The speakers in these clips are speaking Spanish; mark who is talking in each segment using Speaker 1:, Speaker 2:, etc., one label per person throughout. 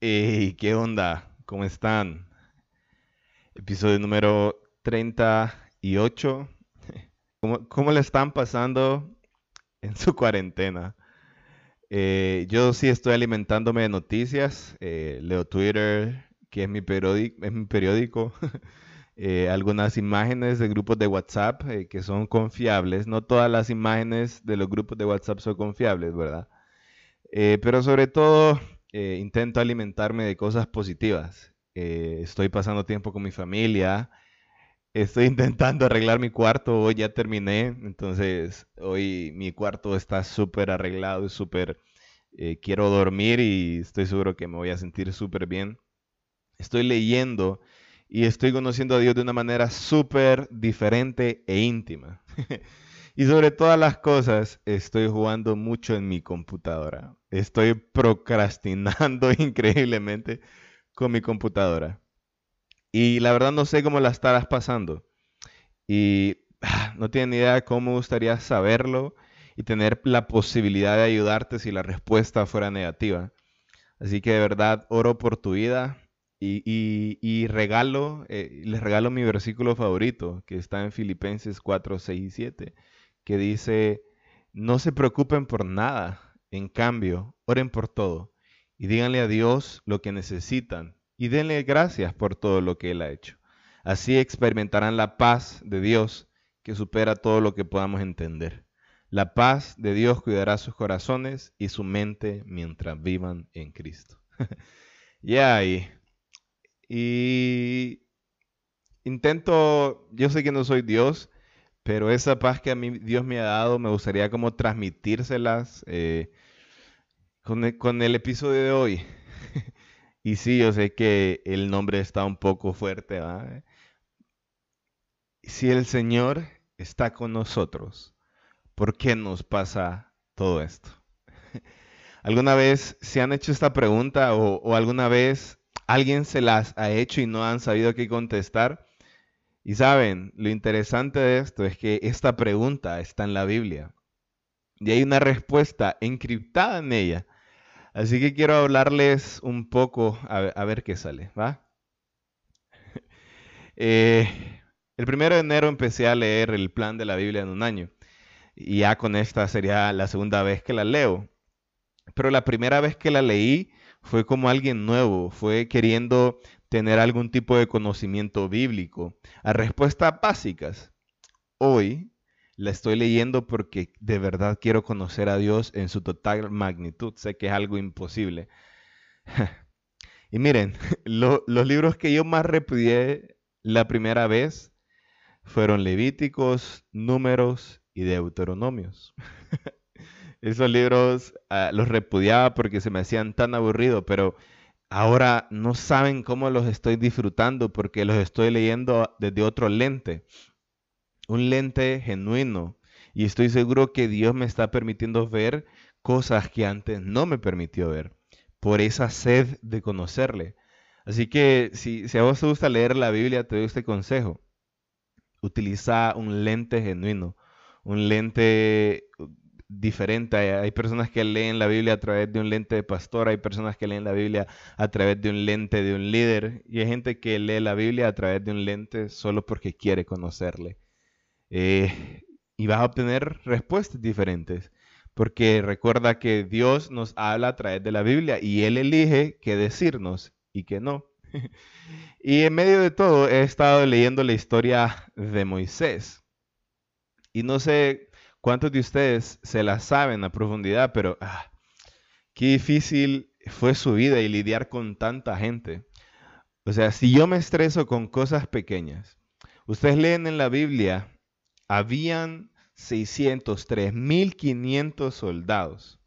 Speaker 1: Hey, ¿qué onda? ¿Cómo están? Episodio número 38. ¿Cómo, cómo le están pasando en su cuarentena? Eh, yo sí estoy alimentándome de noticias. eh, leo Twitter, que es mi periódico, es mi periódico. eh, algunas imágenes de grupos de WhatsApp eh, que son confiables. No todas las imágenes de los grupos de WhatsApp son confiables, ¿verdad? Eh, pero sobre todo intento alimentarme de cosas positivas. Estoy pasando tiempo con mi familia. Estoy intentando arreglar mi cuarto. Hoy ya terminé. Entonces, hoy mi cuarto está súper arreglado y súper... quiero dormir y estoy seguro que me voy a sentir súper bien. Estoy leyendo y estoy conociendo a Dios de una manera súper diferente e íntima. Y sobre todas las cosas, estoy jugando mucho en mi computadora. Estoy procrastinando increíblemente con mi computadora. Y la verdad no sé cómo la estarás pasando. Y ah, no tengo ni idea de cómo gustaría saberlo y tener la posibilidad de ayudarte si la respuesta fuera negativa. Así que de verdad oro por tu vida y, regalo, eh, les regalo mi versículo favorito, que está en Filipenses 4, 6 y 7, que dice, no se preocupen por nada, en cambio, oren por todo y díganle a Dios lo que necesitan y denle gracias por todo lo que Él ha hecho. Así experimentarán la paz de Dios que supera todo lo que podamos entender. La paz de Dios cuidará sus corazones y su mente mientras vivan en Cristo. Ya, y intento, yo sé que no soy Dios, pero esa paz que a mí Dios me ha dado, me gustaría como transmitírselas eh, con el, con el episodio de hoy. Y sí, yo sé que el nombre está un poco fuerte, ¿va? Si el Señor está con nosotros, ¿por qué nos pasa todo esto? ¿Alguna vez se han hecho esta pregunta o alguna vez alguien se las ha hecho y no han sabido qué contestar? Y saben, lo interesante de esto es que esta pregunta está en la Biblia y hay una respuesta encriptada en ella. Así que quiero hablarles un poco a, ver- qué sale, ¿va? Eh, el primero de enero empecé a leer el plan de la Biblia en un año y ya con esta sería la segunda vez que la leo. Pero la primera vez que la leí fue como alguien nuevo, fue queriendo tener algún tipo de conocimiento bíblico, a respuestas básicas. Hoy la estoy leyendo porque de verdad quiero conocer a Dios en su total magnitud. Sé que es algo imposible. Y miren, lo- los libros que yo más repudié la primera vez fueron Levíticos, Números y Deuteronomios. Esos libros ah, los repudiaba porque se me hacían tan aburridos, pero ahora no saben cómo los estoy disfrutando porque los estoy leyendo desde otro lente, un lente genuino. Y estoy seguro que Dios me está permitiendo ver cosas que antes no me permitió ver, por esa sed de conocerle. Así que si, si a vos te gusta leer la Biblia, te doy este consejo. Utiliza un lente genuino, un lente diferente. Hay, personas que leen la Biblia a través de un lente de pastor, hay personas que leen la Biblia a través de un lente de un líder y hay gente que lee la Biblia a través de un lente solo porque quiere conocerle. Eh, y vas a obtener respuestas diferentes. Porque recuerda que Dios nos habla a través de la Biblia y Él elige qué decirnos y qué no. Y en medio de todo he estado leyendo la historia de Moisés. Y no sé cuántos de ustedes se la saben a profundidad, pero ah, qué difícil fue su vida y lidiar con tanta gente. O sea, si yo me estreso con cosas pequeñas, ustedes leen en la Biblia, habían 603, 1500 soldados.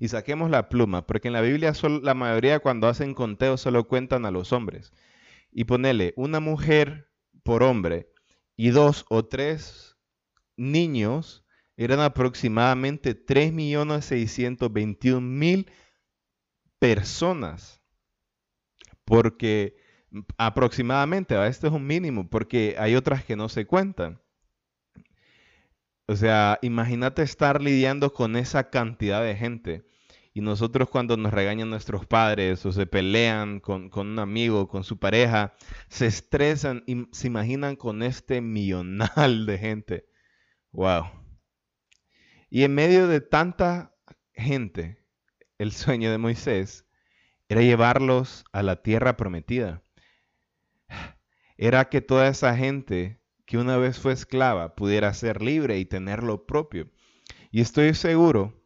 Speaker 1: Y saquemos la pluma, porque en la Biblia sol- la mayoría cuando hacen conteo solo cuentan a los hombres. Y ponele una mujer por hombre y dos o tres niños eran aproximadamente 3.621.000 personas. Porque mm, aproximadamente, ¿va? este es un mínimo, porque hay otras que no se cuentan. O sea, imagínate estar lidiando con esa cantidad de gente. Y nosotros cuando nos regañan nuestros padres o se pelean con, con, un amigo, con su pareja, se estresan y se imaginan con este millonal de gente. ¡Wow! Y en medio de tanta gente, el sueño de Moisés era llevarlos a la tierra prometida. Era que toda esa gente que una vez fue esclava pudiera ser libre y tener lo propio. Y estoy seguro,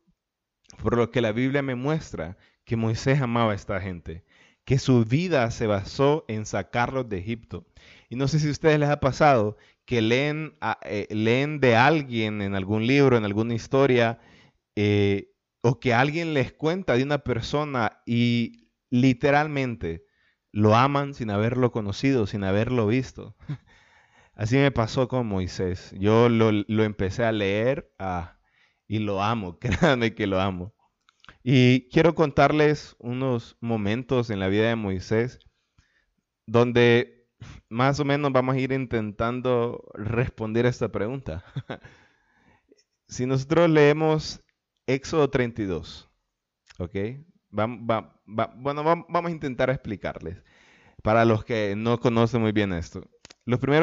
Speaker 1: por lo que la Biblia me muestra, que Moisés amaba a esta gente, que su vida se basó en sacarlos de Egipto. Y no sé si a ustedes les ha pasado que leen, eh, leen de alguien en algún libro, en alguna historia, eh, o que alguien les cuenta de una persona y literalmente lo aman sin haberlo conocido, sin haberlo visto. Así me pasó con Moisés. Yo lo, empecé a leer ah, y lo amo, créanme que lo amo. Y quiero contarles unos momentos en la vida de Moisés donde más o menos vamos a ir intentando responder esta pregunta. si nosotros leemos Éxodo 32, ¿ok? bueno, vamos a intentar explicarles para los que no conocen muy bien esto.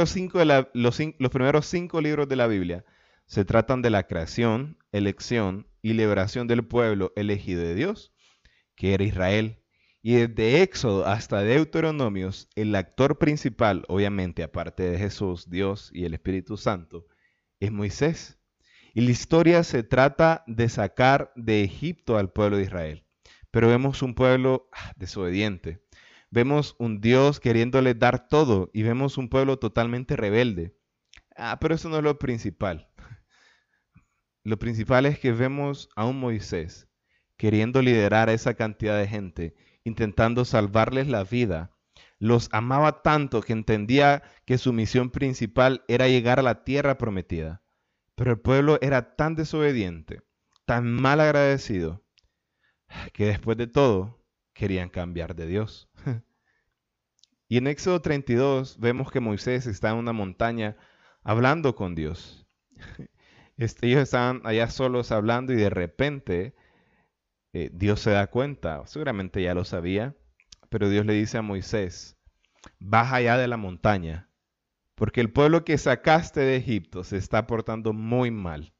Speaker 1: Cinco, los primeros cinco libros de la Biblia se tratan de la creación, elección y liberación del pueblo elegido de Dios, que era Israel. Y desde Éxodo hasta Deuteronomios, el actor principal, obviamente aparte de Jesús, Dios y el Espíritu Santo, es Moisés. Y la historia se trata de sacar de Egipto al pueblo de Israel. Pero vemos un pueblo ah, desobediente, vemos un Dios queriéndole dar todo y vemos un pueblo totalmente rebelde. Ah, pero eso no es lo principal. Lo principal es que vemos a un Moisés queriendo liderar a esa cantidad de gente, intentando salvarles la vida. Los amaba tanto que entendía que su misión principal era llegar a la tierra prometida. Pero el pueblo era tan desobediente, tan mal agradecido, que después de todo querían cambiar de Dios. y en Éxodo 32 vemos que Moisés está en una montaña hablando con Dios. Este, ellos estaban allá solos hablando y de repente eh, Dios se da cuenta, seguramente ya lo sabía, pero Dios le dice a Moisés, baja allá de la montaña, porque el pueblo que sacaste de Egipto se está portando muy mal,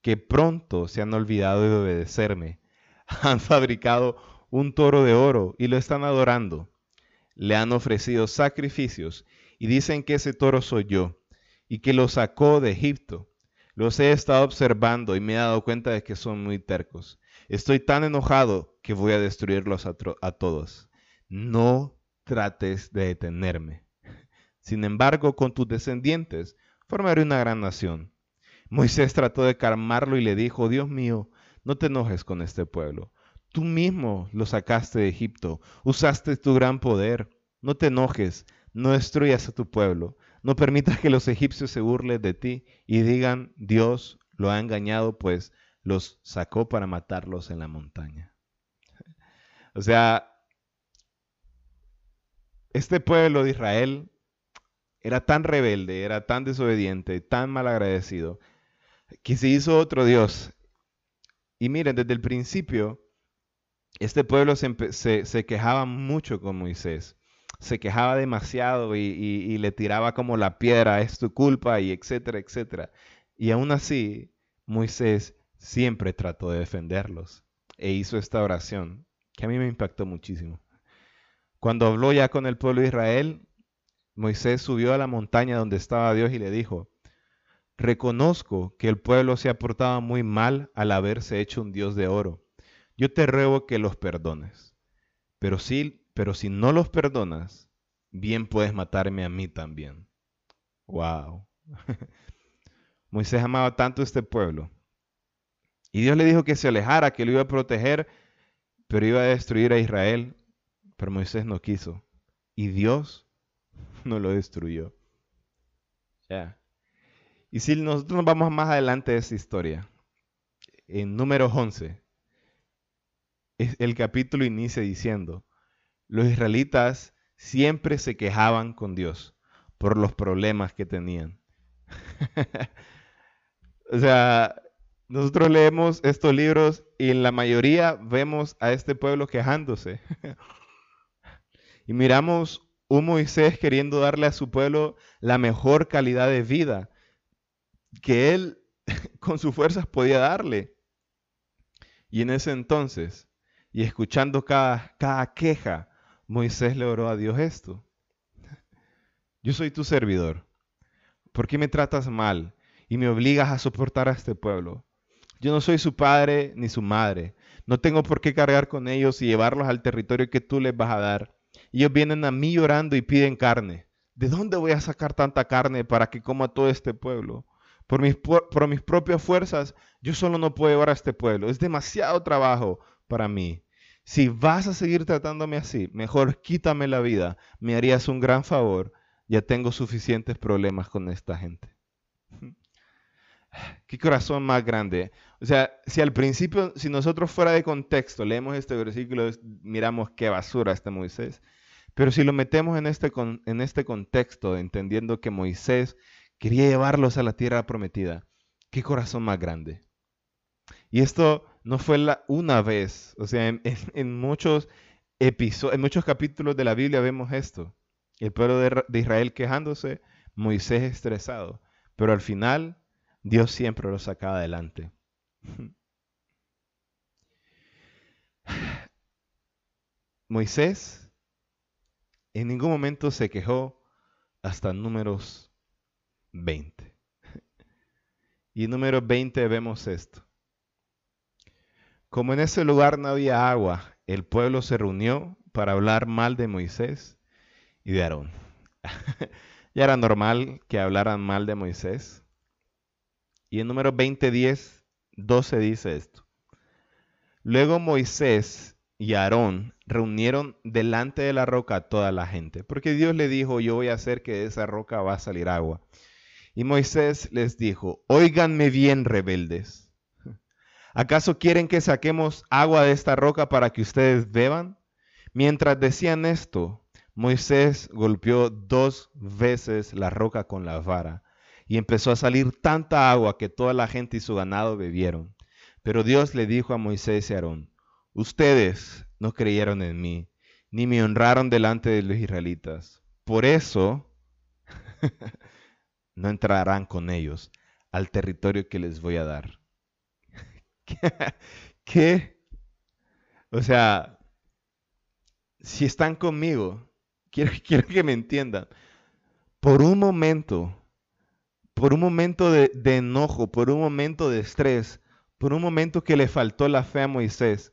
Speaker 1: que pronto se han olvidado de obedecerme, han fabricado un toro de oro y lo están adorando. Le han ofrecido sacrificios y dicen que ese toro soy yo y que lo sacó de Egipto. Los he estado observando y me he dado cuenta de que son muy tercos. Estoy tan enojado que voy a destruirlos a, todos. No trates de detenerme. Sin embargo, con tus descendientes formaré una gran nación. Moisés trató de calmarlo y le dijo, Dios mío, no te enojes con este pueblo. Tú mismo lo sacaste de Egipto, usaste tu gran poder. No te enojes, no destruyas a tu pueblo. No permitas que los egipcios se burlen de ti y digan, Dios lo ha engañado, pues los sacó para matarlos en la montaña. O sea, este pueblo de Israel era tan rebelde, era tan desobediente, tan malagradecido, que se hizo otro Dios. Y miren, desde el principio, este pueblo se, quejaba mucho con Moisés. Se quejaba demasiado y, le tiraba como la piedra, es tu culpa y etcétera, etcétera. Y aún así, Moisés siempre trató de defenderlos e hizo esta oración que a mí me impactó muchísimo. Cuando habló ya con el pueblo de Israel, Moisés subió a la montaña donde estaba Dios y le dijo, reconozco que el pueblo se ha portado muy mal al haberse hecho un Dios de oro yo te ruego que los perdones. Pero si, pero si no los perdonas, bien puedes matarme a mí también. Wow. Moisés amaba tanto este pueblo. Y Dios le dijo que se alejara, que lo iba a proteger, pero iba a destruir a Israel. Pero Moisés no quiso. Y Dios no lo destruyó. Ya. Y si nosotros nos vamos más adelante de esa historia, en número 11, el capítulo inicia diciendo, los israelitas siempre se quejaban con Dios por los problemas que tenían. O sea, nosotros leemos estos libros y en la mayoría vemos a este pueblo quejándose. y miramos un Moisés queriendo darle a su pueblo la mejor calidad de vida que él con sus fuerzas podía darle. Y en ese entonces, y escuchando cada, cada queja, Moisés le oró a Dios esto. Yo soy tu servidor. ¿Por qué me tratas mal y me obligas a soportar a este pueblo? Yo no soy su padre ni su madre. No tengo por qué cargar con ellos y llevarlos al territorio que tú les vas a dar. Ellos vienen a mí llorando y piden carne. ¿De dónde voy a sacar tanta carne para que coma todo este pueblo? Por mis, por mis propias fuerzas, yo solo no puedo llevar a este pueblo. Es demasiado trabajo para mí. Si vas a seguir tratándome así, mejor quítame la vida. Me harías un gran favor. Ya tengo suficientes problemas con esta gente. Qué corazón más grande. O sea, si al principio, si nosotros fuera de contexto, leemos este versículo, miramos qué basura este Moisés. Pero si lo metemos en este, en este contexto, entendiendo que Moisés quería llevarlos a la tierra prometida, qué corazón más grande. Y esto no fue una vez, o sea, en, muchos episodios, en muchos capítulos de la Biblia vemos esto. El pueblo de Israel quejándose, Moisés estresado, pero al final Dios siempre lo sacaba adelante. Moisés en ningún momento se quejó hasta números 20. Y en número 20 vemos esto. Como en ese lugar no había agua, el pueblo se reunió para hablar mal de Moisés y de Aarón. ya era normal que hablaran mal de Moisés. Y en número 20, 10, 12 dice esto. Luego Moisés y Aarón reunieron delante de la roca a toda la gente, porque Dios le dijo, yo voy a hacer que de esa roca va a salir agua. Y Moisés les dijo, óiganme bien, rebeldes. ¿Acaso quieren que saquemos agua de esta roca para que ustedes beban? Mientras decían esto, Moisés golpeó dos veces la roca con la vara y empezó a salir tanta agua que toda la gente y su ganado bebieron. Pero Dios le dijo a Moisés y Aarón, ustedes no creyeron en mí, ni me honraron delante de los israelitas. Por eso no entrarán con ellos al territorio que les voy a dar. ¿Qué? O sea, si están conmigo, quiero, quiero que me entiendan. Por un momento, por un momento de, enojo, por un momento de estrés, por un momento que le faltó la fe a Moisés,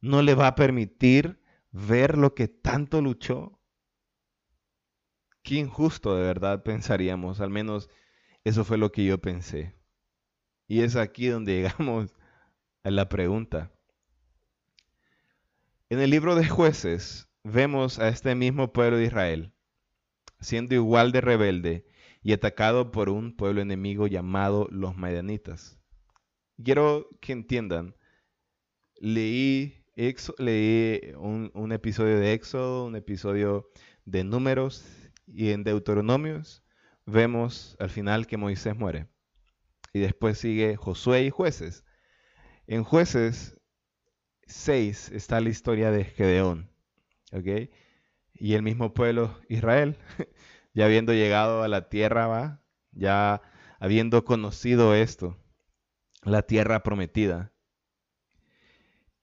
Speaker 1: no le va a permitir ver lo que tanto luchó. Qué injusto de verdad pensaríamos, al menos eso fue lo que yo pensé. Y es aquí donde llegamos a la pregunta. En el libro de jueces vemos a este mismo pueblo de Israel siendo igual de rebelde y atacado por un pueblo enemigo llamado los Madianitas. Quiero que entiendan, leí, leí un, episodio de Éxodo, un episodio de Números y en Deuteronomios vemos al final que Moisés muere. Y después sigue Josué y jueces. En jueces 6 está la historia de Gedeón. Y el mismo pueblo Israel ya habiendo llegado a la tierra, va, ya habiendo conocido esto, la tierra prometida.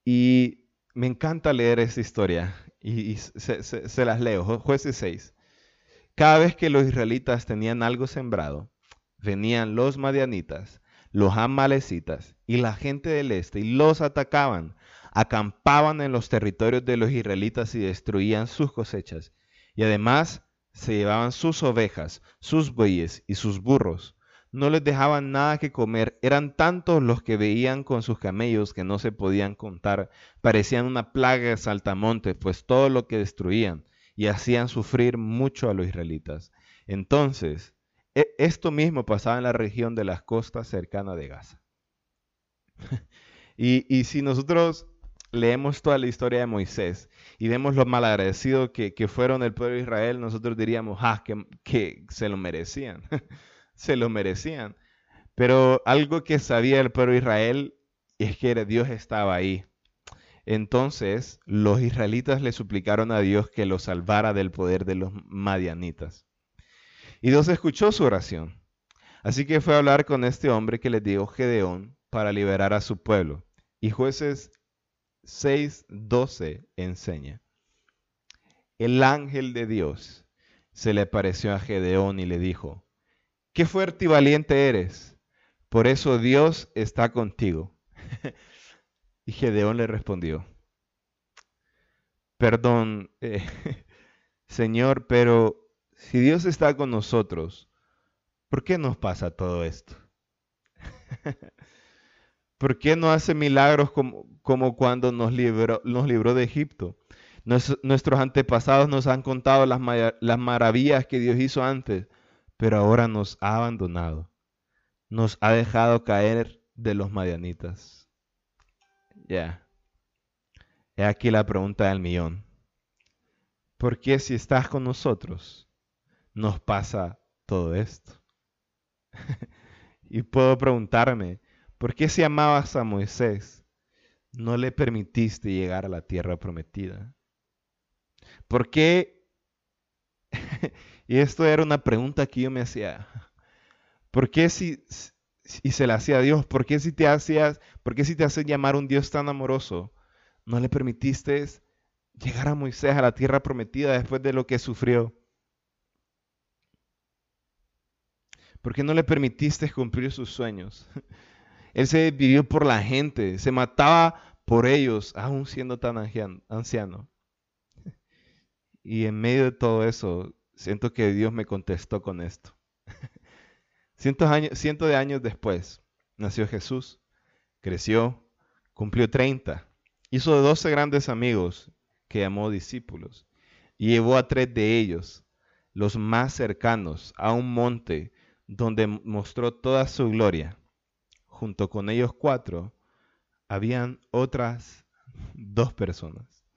Speaker 1: Y me encanta leer esa historia y, se, las leo. Jueces 6. Cada vez que los israelitas tenían algo sembrado, venían los madianitas, los amalecitas y la gente del este y los atacaban, acampaban en los territorios de los israelitas y destruían sus cosechas. Y además se llevaban sus ovejas, sus bueyes y sus burros. No les dejaban nada que comer. Eran tantos los que veían con sus camellos que no se podían contar. Parecían una plaga de saltamontes, pues todo lo que destruían y hacían sufrir mucho a los israelitas. Entonces, e, esto mismo pasaba en la región de las costas cercanas de Gaza. y, y si nosotros leemos toda la historia de Moisés y vemos lo malagradecido que, que fueron el pueblo de Israel, nosotros diríamos, ah, que, que se lo merecían, se lo merecían. Pero algo que sabía el pueblo de Israel es que Dios estaba ahí. Entonces los israelitas le suplicaron a Dios que los salvara del poder de los madianitas. Y Dios escuchó su oración. Así que fue a hablar con este hombre que le dio Gedeón para liberar a su pueblo. Y jueces 6:12 enseña. El ángel de Dios se le apareció a Gedeón y le dijo, qué fuerte y valiente eres, por eso Dios está contigo. y Gedeón le respondió, perdón, eh, Señor, pero si Dios está con nosotros, ¿por qué nos pasa todo esto? ¿Por qué no hace milagros como, cuando nos libró, de Egipto? nuestros antepasados nos han contado las, las maravillas que Dios hizo antes, pero ahora nos ha abandonado. Nos ha dejado caer de los madianitas. Ya. He aquí la pregunta del millón. ¿Por qué si estás con nosotros nos pasa todo esto? y puedo preguntarme, ¿por qué si amabas a Moisés no le permitiste llegar a la tierra prometida? ¿Por qué? y esto era una pregunta que yo me hacía. ¿Por qué si, y se la hacía a Dios, ¿por qué si te hacías, por qué si te hacen llamar un Dios tan amoroso, no le permitiste llegar a Moisés a la tierra prometida después de lo que sufrió? ¿Por qué no le permitiste cumplir sus sueños? Él se vivió por la gente, se mataba por ellos, aún siendo tan anciano. Y en medio de todo eso, siento que Dios me contestó con esto. Cientos, de años después, nació Jesús, creció, cumplió 30, hizo 12 grandes amigos que llamó discípulos y llevó a tres de ellos, los más cercanos, a un monte donde mostró toda su gloria. Junto con ellos cuatro, habían otras dos personas.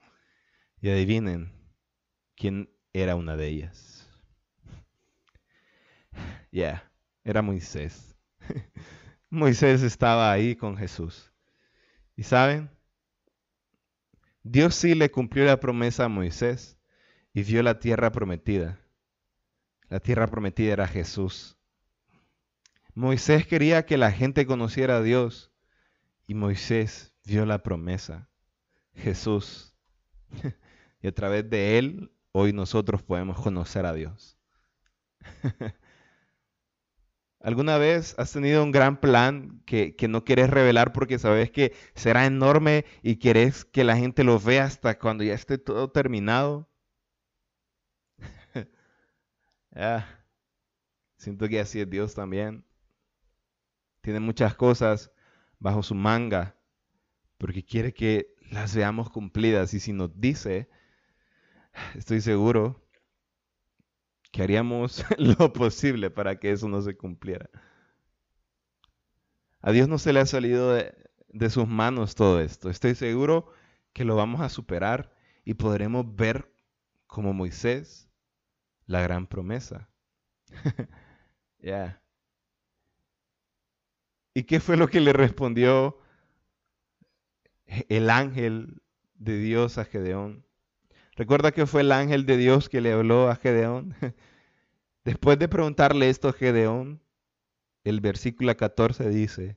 Speaker 1: Y adivinen, quién era una de ellas. Ya, era Moisés. Moisés estaba ahí con Jesús. ¿Y saben? Dios sí le cumplió la promesa a Moisés y vio la tierra prometida. La tierra prometida era Jesús. Moisés quería que la gente conociera a Dios y Moisés vio la promesa, Jesús. y a través de él hoy nosotros podemos conocer a Dios. ¿Alguna vez has tenido un gran plan que, no quieres revelar porque sabes que será enorme y quieres que la gente lo vea hasta cuando ya esté todo terminado? siento que así es Dios también. Tiene muchas cosas bajo su manga porque quiere que las veamos cumplidas y si nos dice estoy seguro que haríamos lo posible para que eso no se cumpliera. A Dios no se le ha salido de, sus manos todo esto. Estoy seguro que lo vamos a superar y podremos ver como Moisés la gran promesa. Ya. ¿Y qué fue lo que le respondió el ángel de Dios a Gedeón? Recuerda que fue el ángel de Dios que le habló a Gedeón. Después de preguntarle esto a Gedeón, el versículo 14 dice,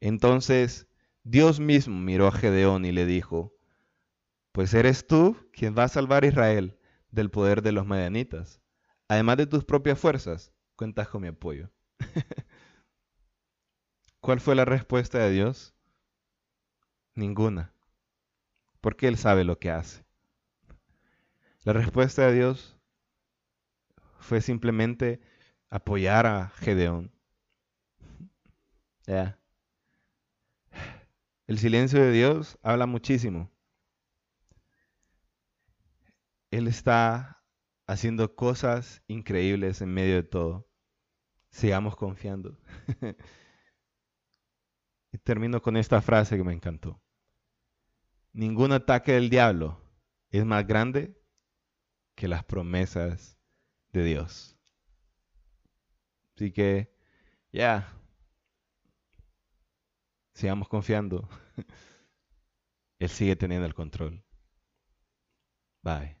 Speaker 1: entonces Dios mismo miró a Gedeón y le dijo, pues eres tú quien va a salvar a Israel del poder de los medianitas. Además de tus propias fuerzas, cuentas con mi apoyo. ¿Cuál fue la respuesta de Dios? Ninguna, porque Él sabe lo que hace. La respuesta de Dios fue simplemente apoyar a Gedeón. El silencio de Dios habla muchísimo. Él está haciendo cosas increíbles en medio de todo. Sigamos confiando. Y termino con esta frase que me encantó. Ningún ataque del diablo es más grande que las promesas de Dios. Así que, ya, yeah. sigamos confiando. Él sigue teniendo el control. Bye.